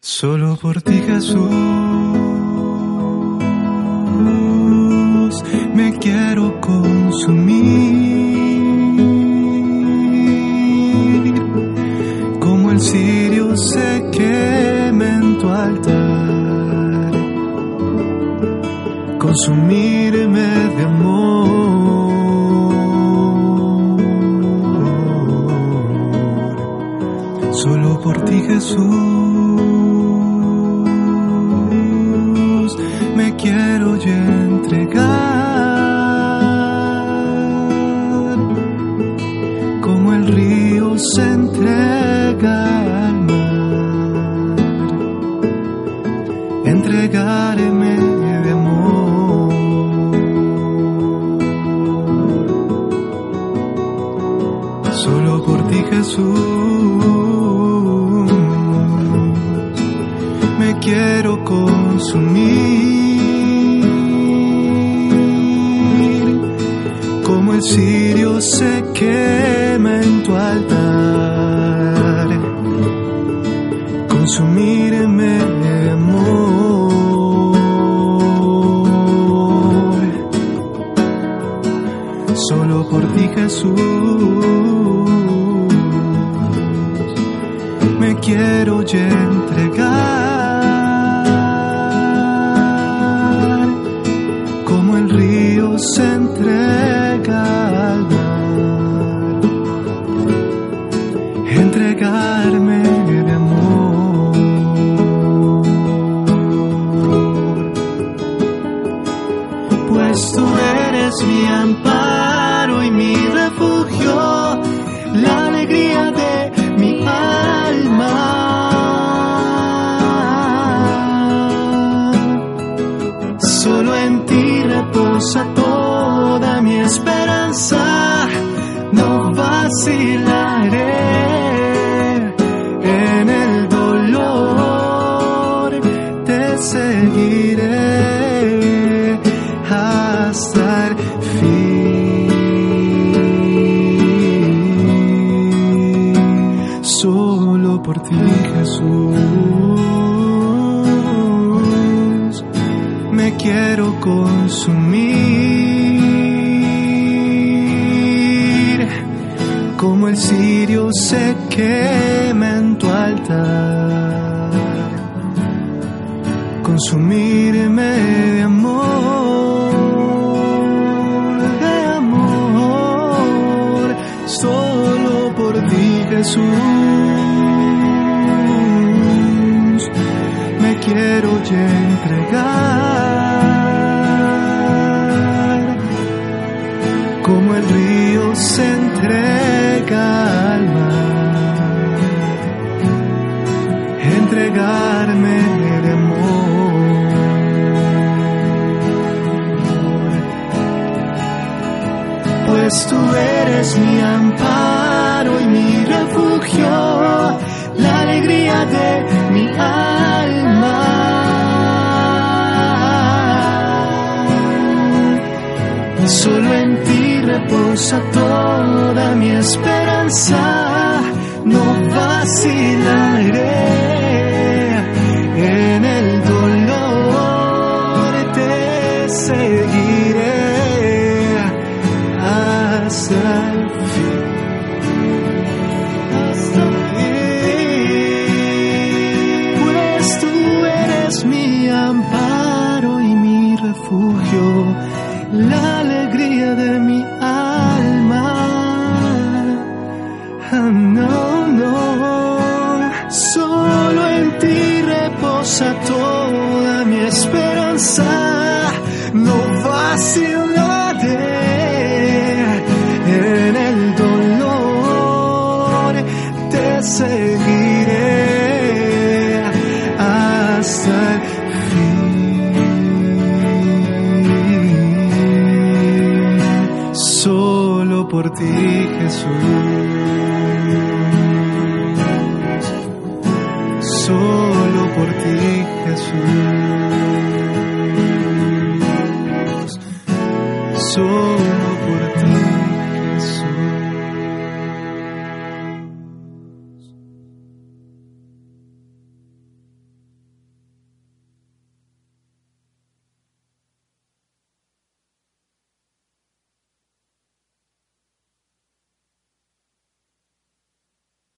Solo por ti Jesús me quiero consumir. Como el cirio se quema en tu altar. Consumirme de amor. Solo por ti Jesús me quiero yo entregar. Como el río se entrega me quiero consumir. Como el cirio se quema en tu altar. Consumirme de amor. Solo por ti Jesús me quiero entregar esperanza, no vacilaré en el dolor, te seguiré hasta el fin. Solo por ti, Jesús, me quiero consumir como el cirio se quema en tu altar consumirme de amor, de amor, solo por ti Jesús. Me quiero ya entregar como el río se entrega Pues tú eres mi amparo y mi refugio, la alegría de mi alma. Solo en ti reposa toda mi esperanza, no vacilaré de mi alma. Ah, No, no, solo en ti reposa toda mi esperanza. No vacilaré Jesús, solo por ti Jesús. Solo